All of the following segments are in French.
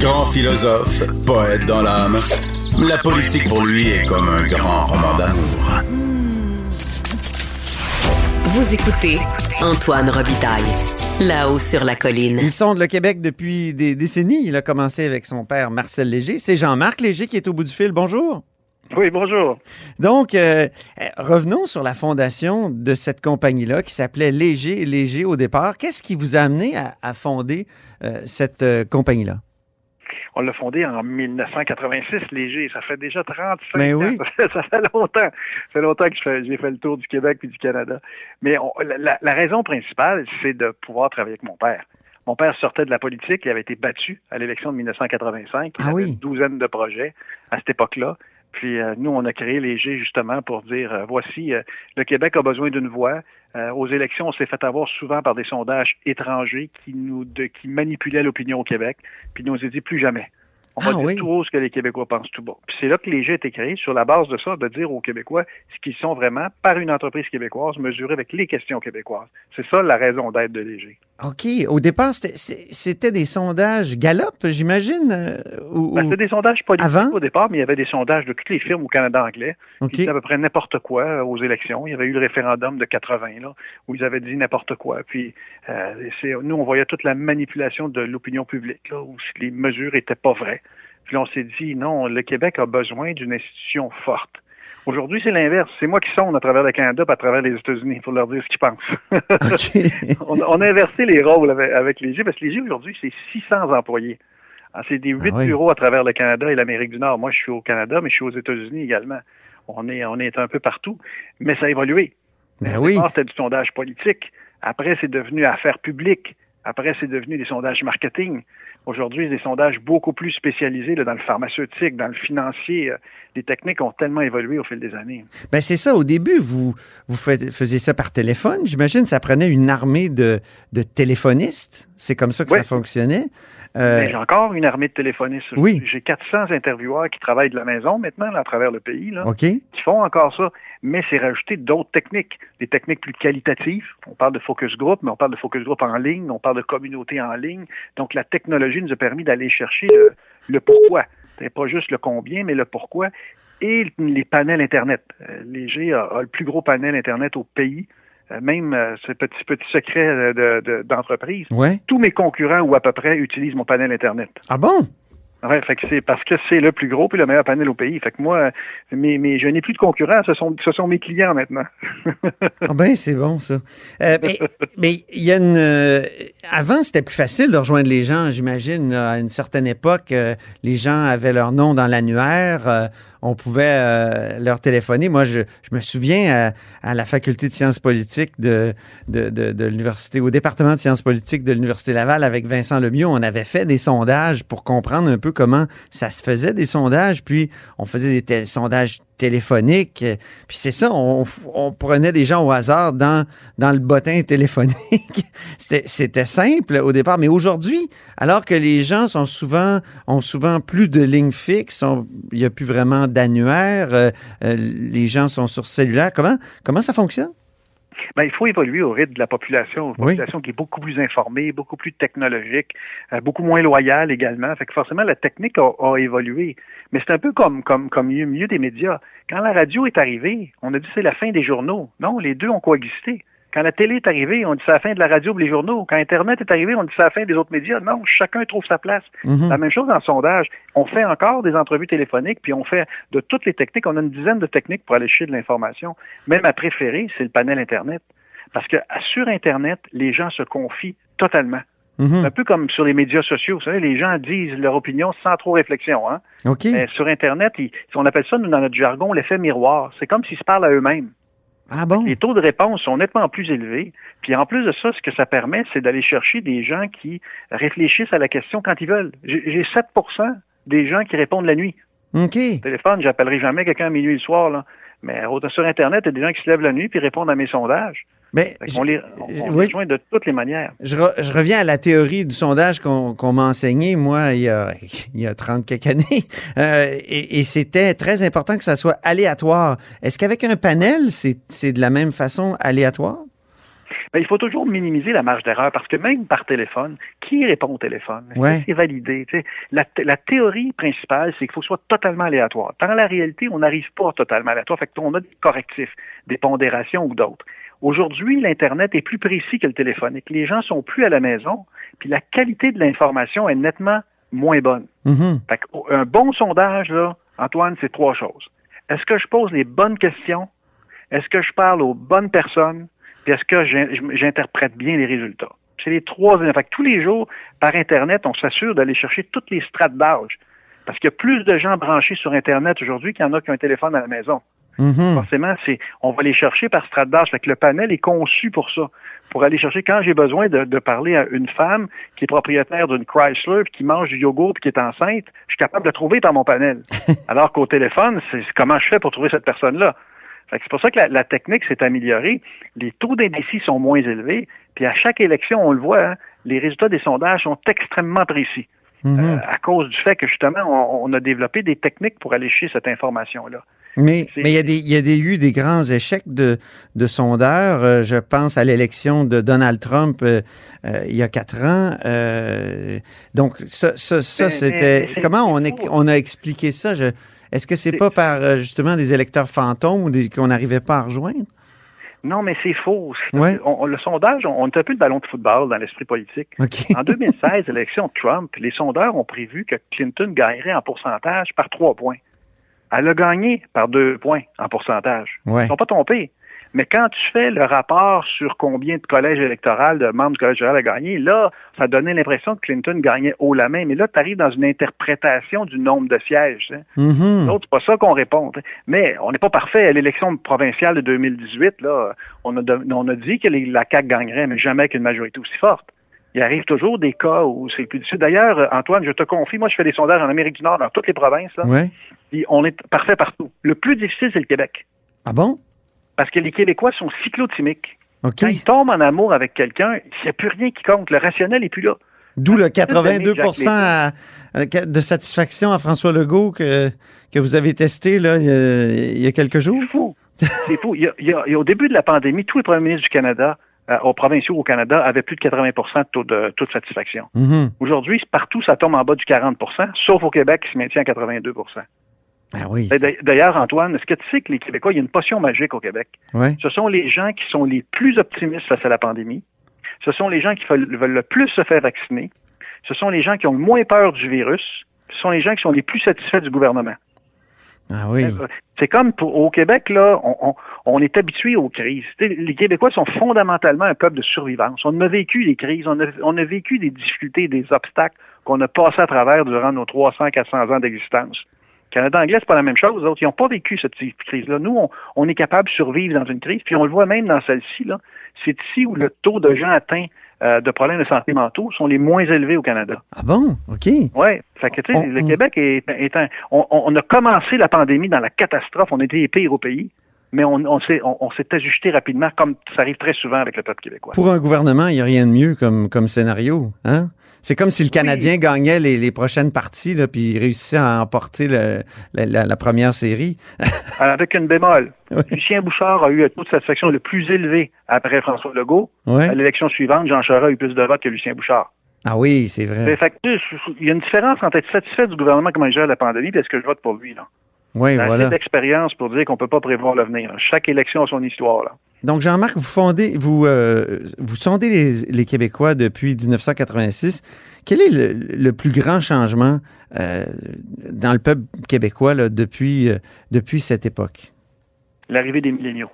Grand philosophe, poète dans l'âme, la politique pour lui est comme un grand roman d'amour. Vous écoutez Antoine Robitaille, là-haut sur la colline. Il sonde le Québec depuis des décennies. Il a commencé avec son père Marcel Léger. C'est Jean-Marc Léger qui est au bout du fil. Bonjour. Oui, bonjour. Donc, euh, revenons sur la fondation de cette compagnie-là qui s'appelait Léger Léger au départ. Qu'est-ce qui vous a amené à, fonder euh, cette euh, compagnie-là? On l'a fondé en 1986, Léger. Ça fait déjà 35 Mais ans. oui. Ça fait longtemps. Ça fait longtemps que j'ai fait le tour du Québec puis du Canada. Mais la, la, raison principale, c'est de pouvoir travailler avec mon père. Mon père sortait de la politique, il avait été battu à l'élection de 1985. Il ah avait oui. une douzaine de projets à cette époque-là. Puis euh, nous, on a créé Léger justement pour dire euh, voici, euh, le Québec a besoin d'une voix. aux élections, on s'est fait avoir souvent par des sondages étrangers qui nous de, qui manipulaient l'opinion au Québec. Puis nous, on s'est dit plus jamais. On va Ah dire oui. tout haut ce que les Québécois pensent tout bas. Puis c'est là que Léger a été créé, sur la base de ça, de dire aux Québécois ce qu'ils sont vraiment par une entreprise québécoise mesurée avec les questions québécoises. C'est ça la raison d'être de Léger. OK. Au départ, c'était- des sondages Gallup, j'imagine? euh, ou- Ben, c'était des sondages politiques Avant? au départ, mais il y avait des sondages de toutes les firmes au Canada anglais OK. qui disaient à peu près n'importe quoi euh, aux élections. Il y avait eu le référendum de 80 là, où ils avaient dit n'importe quoi. Puis euh, nous, on voyait toute la manipulation de l'opinion publique, là, où les mesures étaient pas vraies. Puis on s'est dit non, le Québec a besoin d'une institution forte. Aujourd'hui, c'est l'inverse. C'est moi qui sonde à travers le Canada et à travers les États-Unis pour leur dire ce qu'ils pensent. On, on a inversé les rôles avec, avec parce que Léger, aujourd'hui, c'est 600 employés. Ah, c'est des huit Ah oui. bureaux à travers le Canada et l'Amérique du Nord. Moi, je suis au Canada, mais je suis aux États-Unis également. On est, on est un peu partout. Mais ça a évolué. Ben oui. c'était du sondage politique. Après, c'est devenu affaires publiques. Après, c'est devenu des sondages marketing. Aujourd'hui, des sondages beaucoup plus spécialisés dans le pharmaceutique, dans le financier. Euh, Les techniques ont tellement évolué au fil des années. Ben c'est ça. Au début, vous, vous fais- faisiez ça par téléphone. J'imagine ça prenait une armée de, de téléphonistes. C'est comme ça que Oui. ça fonctionnait. Euh, j'ai encore une armée de téléphonistes. Oui. J'ai 400 intervieweurs qui travaillent de la maison maintenant là, à travers le pays. Là. Qui font encore ça, mais c'est rajouter d'autres techniques, des techniques plus qualitatives. On parle de focus group, mais on parle de focus group en ligne, on parle de communauté en ligne. Donc la technologie nous a permis d'aller chercher le, le pourquoi. C'est pas juste le combien, mais le pourquoi. Et les panels Internet. Euh, Léger a, a le plus gros panel Internet au pays. Euh, Même euh, ce petit petit secret euh, de- de- d'entreprise. Ouais. Tous mes concurrents ou à peu près utilisent mon panel Internet. Ah bon? Ouais, fait que c'est parce que c'est le plus gros puis le meilleur panel au pays. Fait que moi, mais, mais je n'ai plus de concurrents, ce sont ce sont mes clients maintenant. Ah ben, c'est bon, ça. Euh, mais mais il y a une... avant, c'était plus facile de rejoindre les gens, j'imagine. À une certaine époque, euh, les gens avaient leur nom dans l'annuaire. euh, on pouvait euh, leur téléphoner. Moi, je, me souviens à, la faculté de sciences politiques de, de, l'université, au département de sciences politiques de l'Université Laval avec Vincent Lemieux, on avait fait des sondages pour comprendre un peu comment ça se faisait des sondages. Puis, on faisait des sondages téléphoniques. euh, Puis c'est ça, on, prenait des gens au hasard dans, dans le bottin téléphonique. C'était simple au départ, mais aujourd'hui, alors que les gens souvent, ont souvent plus de lignes fixes, il n'y a plus vraiment d'annuaire, euh, euh, les gens sont sur cellulaire, comment, comment ça fonctionne? Ben, il faut évoluer au rythme de la population, une Oui. population qui est beaucoup plus informée, beaucoup plus technologique, euh, beaucoup moins loyale également. Fait que forcément, la technique a, a évolué. Mais c'est un peu comme comme comme milieu, milieu des médias. Quand la radio est arrivée, on a dit c'est la fin des journaux. Non, les deux ont coexisté. Quand la télé est arrivée, on dit c'est la fin de la radio et les journaux. Quand Internet est arrivé, on dit c'est la fin des autres médias. Non, chacun trouve sa place. Mhm. La même chose dans le sondage. On fait encore des entrevues téléphoniques, puis on fait de toutes les techniques. On a une dizaine de techniques pour aller chercher de l'information. Même ma préférée, c'est le panel Internet. Parce que sur Internet, les gens se confient totalement. Mhm. Un peu comme sur les médias sociaux. Vous savez, les gens disent leur opinion sans trop réflexion. Hein? Mais sur Internet, ils- on appelle ça, nous, dans notre jargon, l'effet miroir. C'est comme s'ils se parlent à eux-mêmes. Ah bon? Les taux de réponse sont nettement plus élevés. Puis en plus de ça, ce que ça permet, c'est d'aller chercher des gens qui réfléchissent à la question quand ils veulent. J'ai j'ai 7 des gens qui répondent la nuit. OK. Au téléphone, j'appellerai jamais quelqu'un à minuit le soir. Là. Mais autant sur Internet, il y a des gens qui se lèvent la nuit puis répondent à mes sondages. Mais Fait on les, on, on oui. les joint de toutes les manières. Je, re- je reviens à la théorie du sondage qu'on m'a enseigné, moi, il y a, il y a 30 quelques années. Euh, et et c'était très important que ça soit aléatoire. Est-ce qu'avec un panel, c'est de la même façon aléatoire? Ben, il faut toujours minimiser la marge d'erreur parce que même par téléphone, qui répond au téléphone? C'est validé? La, la, théorie principale, c'est qu'il faut que ce soit totalement aléatoire. Dans la réalité, on n'arrive pas totalement aléatoire. Fait qu'on a des correctifs, des pondérations ou d'autres. Aujourd'hui, l'Internet est plus précis que le téléphonique. Les gens sont plus à la maison, puis la qualité de l'information est nettement moins bonne. Mm-hmm. un bon sondage, là, Antoine, c'est trois choses. Est-ce que je pose les bonnes questions? Est-ce que je parle aux bonnes personnes? Puis est-ce que j'interprète bien les résultats? C'est les trois. Fait tous les jours, par Internet, on s'assure d'aller chercher toutes les strates d'âge. Parce qu'il y a plus de gens branchés sur Internet aujourd'hui qu'il y en a qui ont un téléphone à la maison. Mm-hmm. Forcément, c'est on va les chercher par strat d'âge. Fait que le panel est conçu pour ça, pour aller chercher quand j'ai besoin de, parler à une femme qui est propriétaire d'une Chrysler, puis qui mange du yogourt, puis qui est enceinte, je suis capable de trouver par mon panel. Alors qu'au téléphone, c'est comment je fais pour trouver cette personne-là? C'est pour ça que la, technique s'est améliorée. Les taux d'indécis sont moins élevés. Puis à chaque élection, on le voit, hein, les résultats des sondages sont extrêmement précis. Mm-hmm. Euh, à cause du fait que justement, on, a développé des techniques pour aller chercher cette information-là. Mais il y, a des, y a des, eu des grands échecs de, de sondeurs. Euh, je pense à l'élection de Donald Trump euh, euh, il y a quatre ans. donc, ça, ça, ça c'était. Comment on, on a expliqué ça? Est-ce que c'est pas par justement des électeurs fantômes ou qu'on n'arrivait pas à rejoindre? Non, mais c'est faux. le sondage, on, est un peu le ballon de football dans l'esprit politique. En 2016, l'élection de Trump, les sondeurs ont prévu que Clinton gagnerait en pourcentage par trois points. Elle a gagné par deux points en pourcentage. Ils ne sont pas trompés. Mais quand tu fais le rapport sur combien de collèges électoraux, de membres du collège électoral a gagné, là, ça donnait l'impression que Clinton gagnait haut la main. Mais là, tu arrives dans une interprétation du nombre de sièges. Hein. Mm-hmm. c'est pas ça qu'on répond. Mais on n'est pas parfait. À l'élection provinciale de 2018, là, on a, on a dit que la CAQ gagnerait, mais jamais qu'une majorité aussi forte il arrive toujours des cas où c'est plus difficile. D'ailleurs, Antoine, je te confie, moi, je fais des sondages en Amérique du Nord, dans toutes les provinces. Puis on est parfait partout. Le plus difficile, c'est le Québec. Ah bon? Parce que les Québécois sont cyclotimiques. Quand ils tombent en amour avec quelqu'un, il n'y a plus rien qui compte. Le rationnel n'est plus là. D'où le 82% de satisfaction à François Legault que, que vous avez testé là, il, y a, quelques jours? C'est fou. C'est fou. Il y, a, au début de la pandémie, tous les premiers ministres du Canada euh, aux provinciaux au Canada avaient plus de 80 de taux de, taux de satisfaction. Mm-hmm. Aujourd'hui, partout, ça tombe en bas du 40% sauf au Québec qui se maintient à 82 ah oui. D'ailleurs, Antoine, est-ce que tu sais que les Québécois, il y a une potion magique au Québec? Ce sont les gens qui sont les plus optimistes face à la pandémie. Ce sont les gens qui veulent, le plus se faire vacciner. Ce sont les gens qui ont le moins peur du virus. Ce sont les gens qui sont les plus satisfaits du gouvernement. Ah oui. Euh, c'est comme au Québec, là, on, est habitué aux crises. les Québécois sont fondamentalement un peuple de survivance. On a vécu des crises, on a, on a vécu des difficultés, des obstacles qu'on a passé à travers durant nos 300, 400 ans d'existence. Canada anglais, c'est pas la même chose. Les autres, ils n'ont pas vécu cette crise-là. Nous, on, est capable de survivre dans une crise, puis on le voit même dans celle-ci. Là. C'est ici où le taux de gens atteints euh, de problèmes de santé mentaux sont les moins élevés au Canada. Ah bon? OK. Oui. Fait que, tu sais, le Québec est, un... On, a commencé la pandémie dans la catastrophe. On était les pires au pays mais on, on s'est on, ajusté rapidement, comme ça arrive très souvent avec le peuple québécois. Pour un gouvernement, il n'y a rien de mieux comme, comme scénario. Hein? C'est comme si le Canadien gagnait les, prochaines parties, là, puis il réussissait à emporter la, première série. avec une bémol. Lucien Bouchard a eu un taux de satisfaction le plus élevé après François Legault. À l'élection suivante, Jean Charest a eu plus de votes que Lucien Bouchard. Ah oui, c'est vrai. il y a une différence entre être satisfait du gouvernement comment il gère la pandémie et est-ce que je vote pour lui. Là. Oui, voilà. d'expérience pour dire qu'on ne peut pas prévoir l'avenir. Chaque élection a son histoire. Là. Donc, Jean-Marc, vous fondez, vous, euh, vous sondez les, Québécois depuis 1986. Quel est le, plus grand changement euh, dans le peuple québécois là, depuis, euh, depuis cette époque? L'arrivée des milléniaux.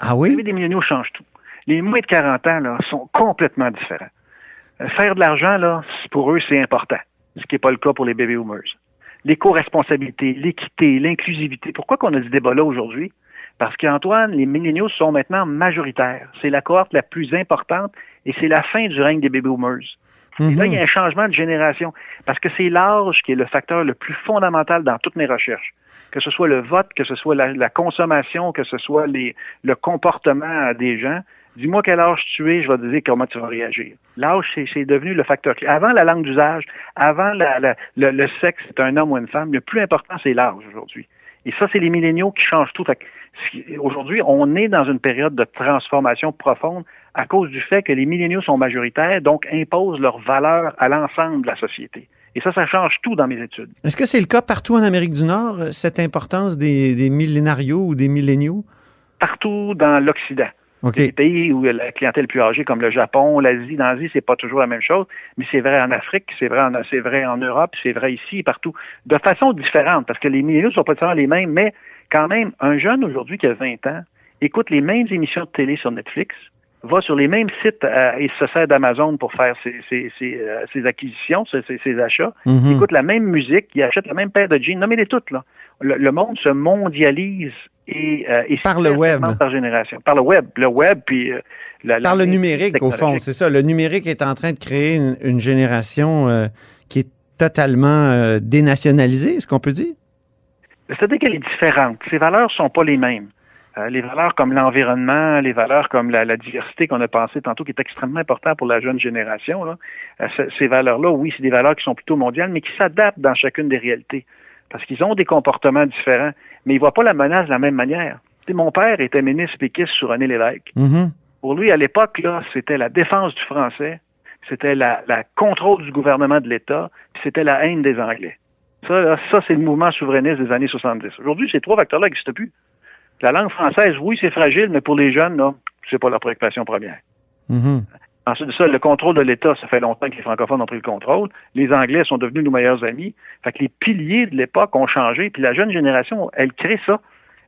Ah oui? L'arrivée des milléniaux change tout. Les moins de 40 ans là, sont complètement différents. faire de l'argent, là, pour eux, c'est important, ce qui n'est pas le cas pour les baby boomers l'éco-responsabilité, l'équité, l'inclusivité. Pourquoi qu'on a ce débat-là aujourd'hui? Parce qu'Antoine, les milléniaux sont maintenant majoritaires. C'est la cohorte la plus importante et c'est la fin du règne des baby boomers. Et là, il y a un changement de génération parce que c'est l'âge qui est le facteur le plus fondamental dans toutes mes recherches. Que ce soit le vote, que ce soit la, consommation, que ce soit les, le comportement des gens, Dis-moi quel âge tu es, je vais te dire comment tu vas réagir. L'âge, c'est devenu le facteur clé. Avant la langue d'usage, avant le, sexe, c'est un homme ou une femme, le plus important, c'est l'âge aujourd'hui. Et ça, c'est les milléniaux qui changent tout. Aujourd'hui, on est dans une période de transformation profonde à cause du fait que les milléniaux sont majoritaires, donc imposent leurs valeurs à l'ensemble de la société. Et ça, ça change tout dans mes études. Est-ce que c'est le cas partout en Amérique du Nord, cette importance des, des millénarios ou des milléniaux? Partout dans l'Occident. Okay. Des pays où la clientèle est plus âgée, comme le Japon, l'Asie. Dans l'Asie, c'est pas toujours la même chose, mais c'est vrai en Afrique, c'est vrai en, c'est vrai en Europe, c'est vrai ici et partout. De façon différente, parce que les milléniaux ne sont pas nécessairement les mêmes, mais quand même, un jeune aujourd'hui qui a 20 ans écoute les mêmes émissions de télé sur Netflix, va sur les mêmes sites euh, et se sert d'Amazon pour faire ses, ses, ses, euh, ses acquisitions, ses, achats. Mm-hmm. Écoute la même musique, il achète la même paire de jeans. Nommez-les toutes, là. Le, monde se mondialise et, euh, et par le web. Par génération. Par le web. Le web, puis... La, par le numérique, au fond, c'est ça. Le numérique est en train de créer une, génération qui est totalement dénationalisée, est-ce qu'on peut dire? C'est-à-dire qu'elle est différente. Ses valeurs sont pas les mêmes. Euh, les valeurs comme l'environnement, les valeurs comme la, diversité qu'on a pensé tantôt, qui est extrêmement important pour la jeune génération, là, euh, ces valeurs-là, oui, c'est des valeurs qui sont plutôt mondiales, mais qui s'adaptent dans chacune des réalités. Parce qu'ils ont des comportements différents, mais ils ne voient pas la menace de la même manière. mon père était ministre péquiste sur René Lévesque. Mm-hmm. Pour lui, à l'époque, là, c'était la défense du français, c'était la, contrôle du gouvernement de l'État, puis c'était la haine des Anglais. Ça, ça c'est le mouvement souverainiste des années 70. Aujourd'hui, ces trois facteurs-là n'existent plus. La langue française, oui, c'est fragile, mais pour les jeunes, là, c'est pas leur préoccupation première. Mm-hmm. Ensuite de ça, le contrôle de l'État, ça fait longtemps que les francophones ont pris le contrôle. Les Anglais sont devenus nos meilleurs amis. Fait que les piliers de l'époque ont changé. Puis la jeune génération, elle crée ça.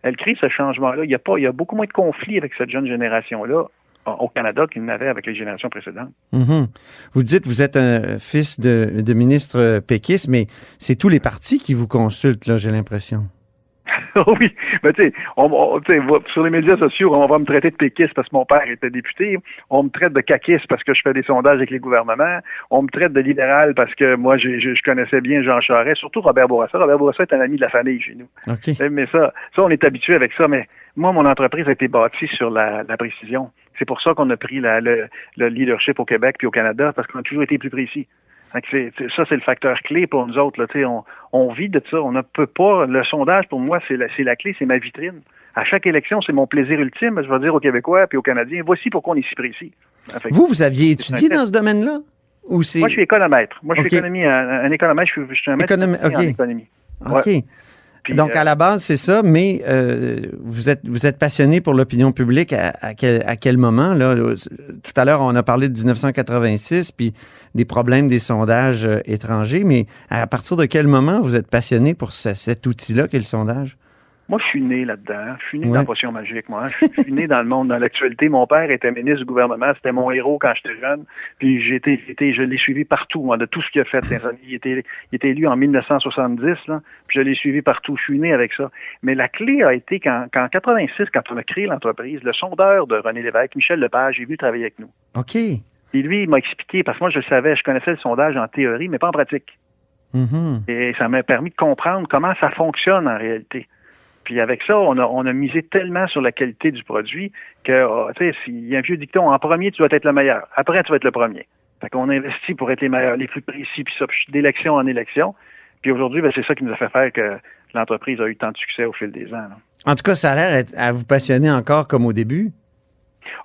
Elle crée ce changement-là. Il y a pas, il y a beaucoup moins de conflits avec cette jeune génération-là au Canada qu'il n'avait avec les générations précédentes. Mm-hmm. Vous dites, vous êtes un fils de, de ministre péquiste, mais c'est tous les partis qui vous consultent, là, j'ai l'impression. oui, mais tu sais, sur les médias sociaux, on va me traiter de péquiste parce que mon père était député. On me traite de caquiste parce que je fais des sondages avec les gouvernements. On me traite de libéral parce que moi, je, je, connaissais bien Jean Charest, surtout Robert Bourassa. Robert Bourassa est un ami de la famille chez nous. Mais ça, ça, on est habitué avec ça. Mais moi, mon entreprise a été bâtie sur la, précision. C'est pour ça qu'on a pris le, le leadership au Québec puis au Canada parce qu'on a toujours été plus précis ça, c'est le facteur clé pour nous autres. Là, on, on vit de ça. On ne peut pas. Le sondage, pour moi, c'est la, la clé, c'est ma vitrine. À chaque élection, c'est mon plaisir ultime. Je vais dire aux Québécois et aux Canadiens, voici pourquoi on est si précis. vous, vous aviez étudié dans ce domaine-là? Ou moi, je suis économètre. Moi, je suis économie, un, économètre. Je suis, un maître en économie. OK. Donc, à euh, la base, c'est ça, mais euh, vous, êtes, vous êtes passionné pour l'opinion publique à, quel, à quel moment? Là? Tout à l'heure, on a parlé de 1986, puis des problèmes des sondages euh, étrangers, mais à partir de quel moment vous êtes passionné pour cet outil-là qu'est le sondage? Moi, je suis né là-dedans. Je suis né dans la potion magique, moi. Je suis né dans le monde, dans l'actualité. Mon père était ministre du gouvernement. C'était mon héros quand j'étais jeune. Puis j'ai été, je l'ai suivi partout, moi, de tout ce qu'il a fait. Il était, il était élu en 1970, là. Puis je l'ai suivi partout. Je suis né avec ça. Mais la clé a été qu'en, 86, quand on a créé l'entreprise, le sondeur de René Lévesque, Michel Lepage, j'ai vu travailler avec nous. OK. Et lui, il m'a expliqué, parce que moi, je le savais, je connaissais le sondage en théorie, mais pas en pratique. Mm-hmm. Et ça m'a permis de comprendre comment ça fonctionne en réalité. Puis avec ça, on a, on a misé tellement sur la qualité du produit que, oh, tu sais, s'il y a un vieux dicton, en premier, tu dois être le meilleur. Après, tu vas être le premier. Fait qu'on investit pour être les meilleurs, les plus précis, puis ça, d'élection en élection. Puis aujourd'hui, ben, c'est ça qui nous a fait faire que l'entreprise a eu tant de succès au fil des ans. En tout cas, ça a l'air à vous passionner encore comme au début.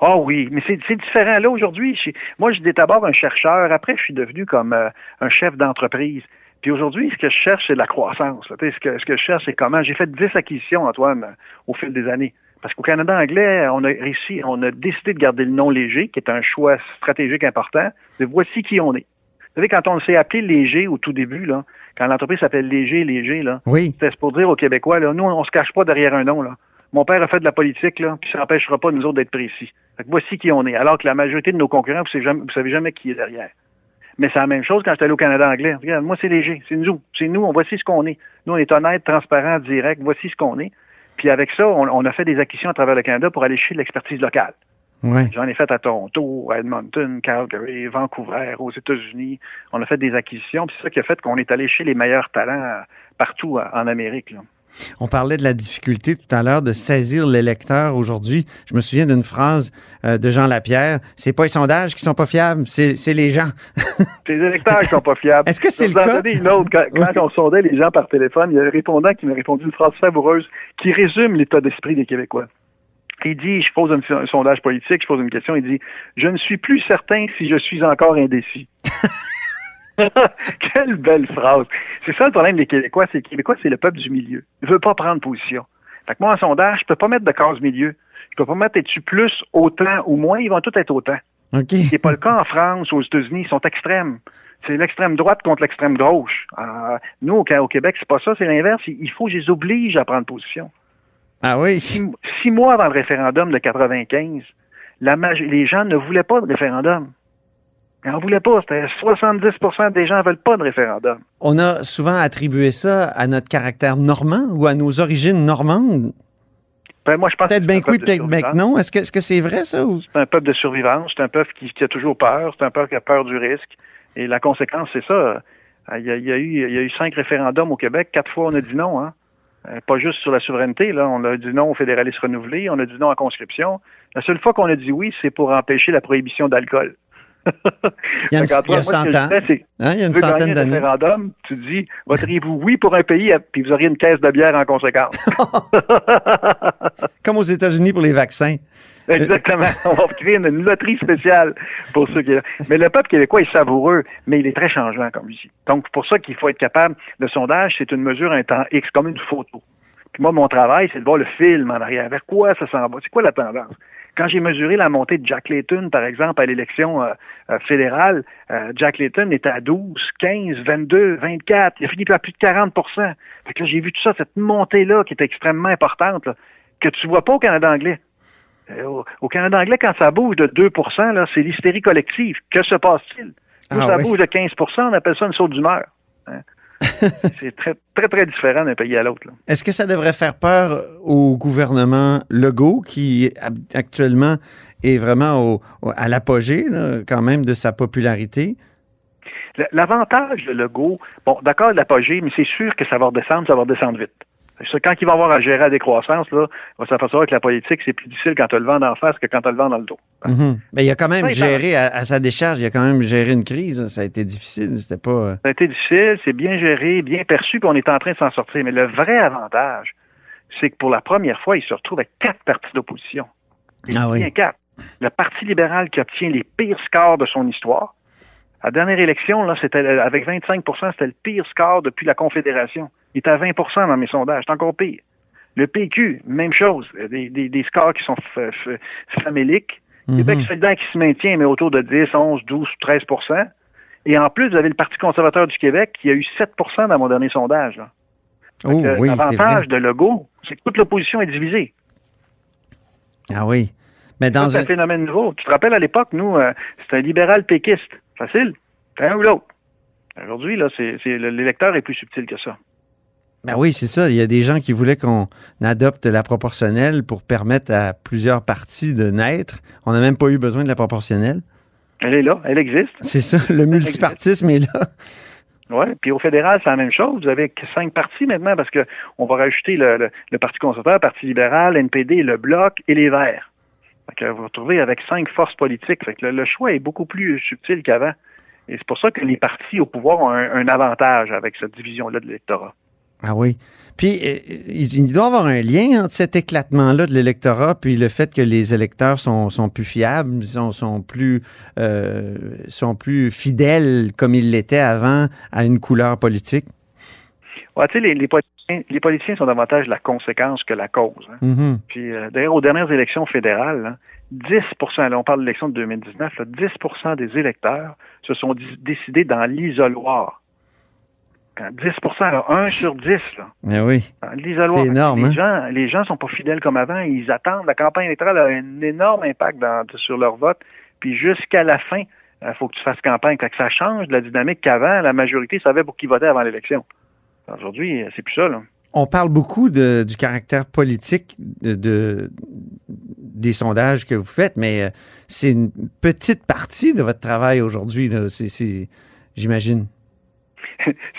Ah oui, mais c'est différent. Là, aujourd'hui, moi, j'étais d'abord un chercheur. Après, je suis devenu comme euh, un chef d'entreprise. Puis aujourd'hui, ce que je cherche, c'est de la croissance. Ce, que, ce que je cherche, c'est comment. J'ai fait 10 acquisitions, Antoine, au fil des années. Parce qu'au Canada anglais, on a réussi, on a décidé de garder le nom léger, qui est un choix stratégique important. De voici qui on est. Vous savez, quand on s'est appelé Léger au tout début, là, quand l'entreprise s'appelle Léger, Léger, là, oui. c'est pour dire aux Québécois, là, nous, on se cache pas derrière un nom. Là. Mon père a fait de la politique, là, puis ça n'empêchera pas nous autres d'être précis. Fait que voici qui on est. Alors que la majorité de nos concurrents, vous savez jamais, vous savez jamais qui est derrière. Mais c'est la même chose quand j'étais allé au Canada anglais. Regarde, moi, c'est léger. C'est nous. C'est nous. On voici ce qu'on est. Nous, on est honnête, transparent, direct. Voici ce qu'on est. Puis avec ça, on, a fait des acquisitions à travers le Canada pour aller chercher de l'expertise locale. Ouais. J'en ai fait à Toronto, à Edmonton, Calgary, Vancouver, aux États-Unis. On a fait des acquisitions. Puis c'est ça qui a fait qu'on est allé chez les meilleurs talents partout en Amérique. Là. On parlait de la difficulté tout à l'heure de saisir l'électeur aujourd'hui. Je me souviens d'une phrase euh, de Jean Lapierre. C'est pas les sondages qui sont pas fiables, c'est les gens. c'est les électeurs qui sont pas fiables. Est-ce que c'est le cas? Une autre, quand, on sondait les gens par téléphone, il y a un répondant qui m'a répondu une phrase savoureuse qui résume l'état d'esprit des Québécois. Il dit, je pose un, sondage politique, je pose une question, il dit, je ne suis plus certain si je suis encore indécis. Quelle belle phrase. C'est ça le problème des Québécois, c'est que les Québécois, c'est le peuple du milieu. Il veut pas prendre position. Fait que moi, en sondage, je peux pas mettre de case milieu. Je peux pas mettre es-tu plus, autant ou moins, ils vont tous être autant. OK. C'est pas le cas en France ou aux États-Unis, ils sont extrêmes. C'est l'extrême droite contre l'extrême gauche. Euh, nous, au, Québec, c'est pas ça, c'est l'inverse. Il faut que je les oblige à prendre position. Ah oui? Six, mois avant le référendum de 95, la les gens ne voulaient pas de référendum. Ils n'en voulaient pas. C'était 70% des gens ne veulent pas de référendum. On a souvent attribué ça à notre caractère normand ou à nos origines normandes. Ben, moi, je pense peut-être bien oui, peut-être non. Est-ce que c'est vrai, ça? C'est un peuple de survivance. C'est un peuple qui, a toujours peur. C'est un peuple qui a peur du risque. Et la conséquence, c'est ça. Il y, a, eu, il y a eu cinq référendums au Québec. Quatre fois, on a dit non. Hein? Euh, pas juste sur la souveraineté. Là. On a dit non au fédéralisme renouvelé. On a dit non à la conscription. La seule fois qu'on a dit oui, c'est pour empêcher la prohibition d'alcool. il y a, une, il y a 100 ans. Hein, il y a une centaine d'années. référendum, tu dis, voteriez-vous oui pour un pays, puis vous auriez une caisse de bière en conséquence. Comme aux États-Unis pour les vaccins. Exactement. On va créer une loterie spéciale pour ceux qui. Mais le peuple québécois est savoureux, mais il est très changeant, comme ici. Donc, pour ça qu'il faut être capable. Le sondage, c'est une mesure un temps X, comme une photo. Puis moi, mon travail, c'est de voir le film en arrière. Vers quoi ça s'en va? C'est quoi la tendance? Quand j'ai mesuré la montée de Jack Layton, par exemple, à l'élection euh, euh, fédérale, euh, Jack Layton était à 12, 15, 22, 24. Il a fini par plus de 40 Fait que j'ai vu tout ça, cette montée-là qui est extrêmement importante, que tu vois pas au Canada anglais. Au, Canada anglais, quand ça bouge de 2% c'est l'hystérie collective. Que se passe-t-il? Quand ah ça bouge de 15% on appelle ça une saute d'humeur. Hein? c'est très, très, très différent d'un pays à l'autre. Est-ce que ça devrait faire peur au gouvernement Legault, qui actuellement est vraiment à l'apogée, quand même, de sa popularité? L'avantage de Legault, bon, d'accord, l'apogée, mais c'est sûr que ça va redescendre, ça va redescendre vite quand il va avoir à gérer la décroissance, là, on va s'apercevoir que la politique, c'est plus difficile quand tu as le vent d'en face que quand tu as le vent dans le dos. Mhm. Mais il a quand même géré, à, sa décharge, il a quand même géré une crise. Hein. Ça a été difficile. C'était pas. Euh, ça a été difficile, c'est bien géré, bien perçu, puis on est en train de s'en sortir. Mais le vrai avantage, c'est que pour la première fois, il se retrouve avec quatre partis d'opposition. Ah oui. quatre. Le Parti libéral qui obtient les pires scores de son histoire. À la dernière élection, là, c'était avec 25% c'était le pire score depuis la Confédération. Il est à 20% dans mes sondages. C'est encore pire. Le PQ, même chose. Des, des, scores qui sont faméliques. Mm -hmm. Québec solidaire qui se maintient, mais autour de 10, 11, 12, 13% Et en plus, vous avez le Parti conservateur du Québec qui a eu 7% dans mon dernier sondage. Oh, L'avantage de Legault, c'est que toute l'opposition est divisée. Ah oui. Mais dans un phénomène nouveau. Tu te rappelles à l'époque, nous, euh, c'était un libéral péquiste. Facile. Un ou l'autre. Aujourd'hui, là, c'est l'électeur est plus subtil que ça. Ben oui, c'est ça. Il y a des gens qui voulaient qu'on adopte la proportionnelle pour permettre à plusieurs partis de naître. On n'a même pas eu besoin de la proportionnelle. Elle est là, elle existe. C'est ça, le multipartisme est là. Oui, puis au fédéral, c'est la même chose. Vous avez cinq partis maintenant parce qu'on va rajouter le, Parti conservateur, le Parti libéral, NPD, le Bloc et les Verts. Fait vous vous retrouvez avec cinq forces politiques. Fait que le, choix est beaucoup plus subtil qu'avant. Et c'est pour ça que les partis au pouvoir ont un avantage avec cette division-là de l'électorat. Ah oui. Puis, euh, il doit y avoir un lien entre cet éclatement-là de l'électorat puis le fait que les électeurs sont, sont plus fiables, sont, sont, plus, euh, sont plus fidèles comme ils l'étaient avant à une couleur politique. Ouais, tu sais, les, les, politiciens, sont davantage la conséquence que la cause. Hein. Mm-hmm. Puis, euh, d'ailleurs, aux dernières élections fédérales, 10 là, on parle de l'élection de 2019, 10% des électeurs se sont décidés dans l'isoloir 10 là, 1 sur 10. Là. Eh oui. C'est énorme. Les, hein? gens, les gens sont pas fidèles comme avant. Ils attendent. La campagne électorale a un énorme impact sur leur vote. Puis jusqu'à la fin, il euh, faut que tu fasses campagne. que ça change de la dynamique qu'avant, la majorité savait pour qui voter avant l'élection. Aujourd'hui, c'est plus ça. Là. On parle beaucoup de, du caractère politique de, des sondages que vous faites, mais euh, c'est une petite partie de votre travail aujourd'hui, j'imagine.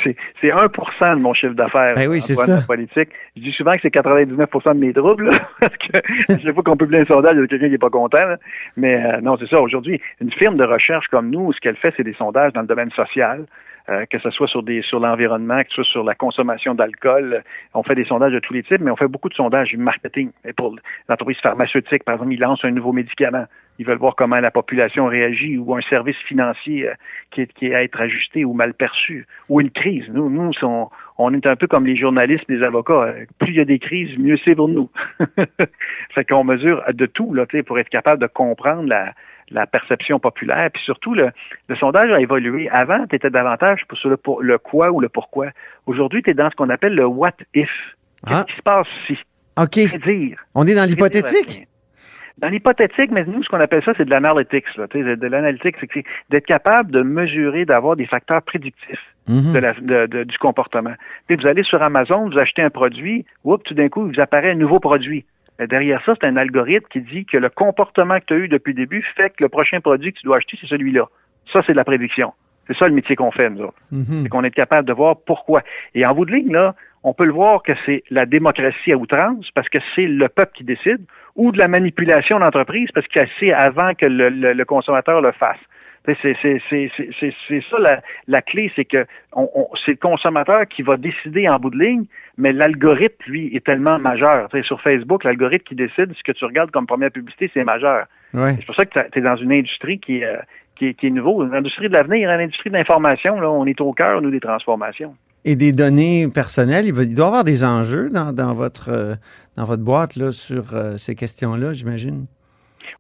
C'est 1% de mon chiffre d'affaires ben oui, ça. politique. Je dis souvent que c'est 99% de mes troubles, parce que chaque fois qu'on publie un sondage, il y a quelqu'un qui n'est pas content. Mais euh, non, c'est ça. Aujourd'hui, une firme de recherche comme nous, ce qu'elle fait, c'est des sondages dans le domaine social. Euh, que ce soit sur des sur l'environnement, que ce soit sur la consommation d'alcool. On fait des sondages de tous les types, mais on fait beaucoup de sondages du marketing. Et pour l'entreprise pharmaceutique, par exemple, ils lancent un nouveau médicament. Ils veulent voir comment la population réagit ou un service financier euh, qui, est, qui est à être ajusté ou mal perçu ou une crise. Nous, nous on, on est un peu comme les journalistes, les avocats. Euh, plus il y a des crises, mieux c'est pour nous. fait qu'on mesure de tout là, pour être capable de comprendre la, la perception populaire. Puis surtout, le, le sondage a évolué. Avant, tu étais davantage sur le, le quoi ou le pourquoi. Aujourd'hui, tu es dans ce qu'on appelle le what if. Qu'est-ce ah. qui se passe si? OK. Dire. On est dans l'hypothétique? Dans l'hypothétique, mais nous, ce qu'on appelle ça, c'est de l'analytics. De l'analytique, c'est d'être capable de mesurer, d'avoir des facteurs prédictifs mhm. de du comportement. Puis vous allez sur Amazon, vous achetez un produit, oups, tout d'un coup, il vous apparaît un nouveau produit. Derrière ça, c'est un algorithme qui dit que le comportement que tu as eu depuis le début fait que le prochain produit que tu dois acheter, c'est celui-là. Ça, c'est de la prédiction. C'est ça le métier qu'on fait, nous autres. Mhm. C'est qu'on est capable de voir pourquoi. Et en bout de ligne, là, on peut le voir que c'est la démocratie à outrance parce que c'est le peuple qui décide, ou de la manipulation d'entreprise parce qu'il sait avant que le, consommateur le fasse. C'est ça la, la clé, c'est que c'est le consommateur qui va décider en bout de ligne, mais l'algorithme, lui, est tellement majeur. sur Facebook, l'algorithme qui décide ce que tu regardes comme première publicité, c'est majeur. C'est pour ça que tu es dans une industrie qui est, euh, qui qui est nouveau. L'industrie de l'avenir, l'industrie de l'information, là, on est au cœur, nous, des transformations. Et des données personnelles, il, doit y avoir des enjeux dans, euh, votre boîte là, sur euh, ces questions-là, j'imagine.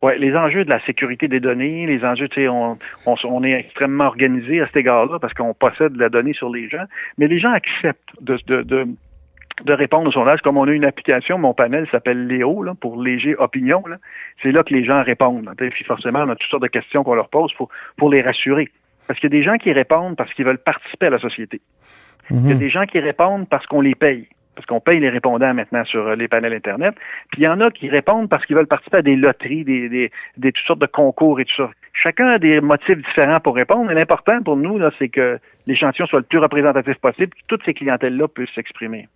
Oui, les enjeux de la sécurité des données, les enjeux, tu sais, on, est extrêmement organisé à cet égard-là parce qu'on possède la donnée sur les gens, mais les gens acceptent de, de, de de répondre au sondage, comme on a une application, mon panel s'appelle Léo, pour léger opinion, c'est là que les gens répondent. Puis forcément, on a toutes sortes de questions qu'on leur pose pour les rassurer. Parce qu'il y a des gens qui répondent parce qu'ils veulent participer à la société. Il y a mhm. des gens qui répondent parce qu'on les paye parce qu'on paye les répondants maintenant sur euh, les panels Internet. Puis il y en a qui répondent parce qu'ils veulent participer à des loteries, des, des, des, toutes sortes de concours et tout ça. Chacun a des motifs différents pour répondre, mais l'important pour nous, là, c'est que l'échantillon soit le plus représentatif possible, que toutes ces clientèles-là puissent s'exprimer.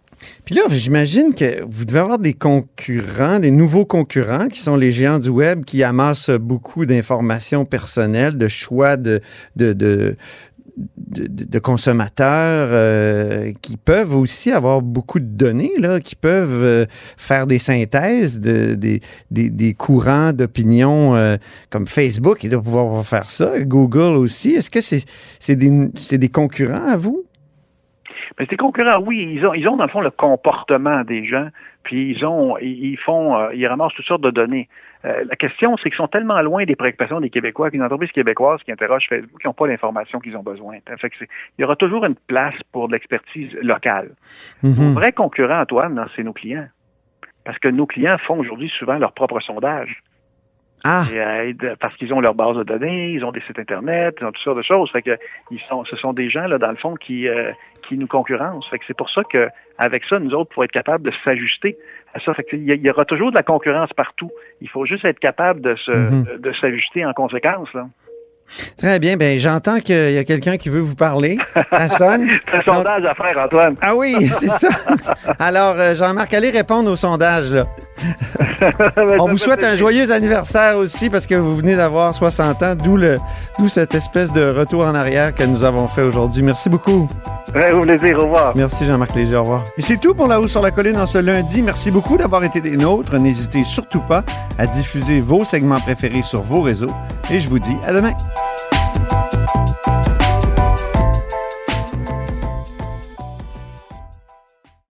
Puis là, j'imagine que vous devez avoir des concurrents, des nouveaux concurrents qui sont les géants du web qui amassent beaucoup d'informations personnelles, de choix de, de, de, de, consommateurs euh, qui peuvent aussi avoir beaucoup de données, là, qui peuvent euh, faire des synthèses de, des, des, courants d'opinion euh, comme Facebook, il doit pouvoir faire ça, Google aussi. Est-ce que c'est des, des concurrents à vous? Mais ces concurrents, oui, ils ont, ils ont dans le fond le comportement des gens, puis ils ont, ils font, ils ramassent toutes sortes de données. Euh, la question, c'est qu'ils sont tellement loin des préoccupations des Québécois qu'une entreprise québécoise qui interroge Facebook, qui n'ont pas l'information qu'ils ont besoin. Fait que il y aura toujours une place pour de l'expertise locale. Mm vrai concurrent, Antoine, c'est nos clients. Parce que nos clients font aujourd'hui souvent leur propre sondage. Ah. Parce qu'ils ont leur base de données, ils ont des sites internet, ils ont toutes sortes de choses. Fait que ils sont, ce sont des gens là dans le fond qui euh, qui nous concurrencent. Fait que c'est pour ça que avec ça, nous autres, pour être capables de s'ajuster à ça, fait il y, aura toujours de la concurrence partout. Il faut juste être capable de se mm-hmm. de s'ajuster en conséquence là. Très bien. Ben, j'entends qu'il y a quelqu'un qui veut vous parler. Ça sonne? c'est un sondage à faire, Antoine. Ah oui, c'est ça. Alors, euh, Jean-Marc, allez répondre au sondage. Là. On vous souhaite un joyeux anniversaire aussi parce que vous venez d'avoir 60 ans, d'où, le, d'où cette espèce de retour en arrière que nous avons fait aujourd'hui. Merci beaucoup. Ouais, au plaisir. Au revoir. Merci, Jean-Marc Léger. Au revoir. Et c'est tout pour La Haut sur la Colline en ce lundi. Merci beaucoup d'avoir été des nôtres. N'hésitez surtout pas à diffuser vos segments préférés sur vos réseaux. Et je vous dis à demain. Bye.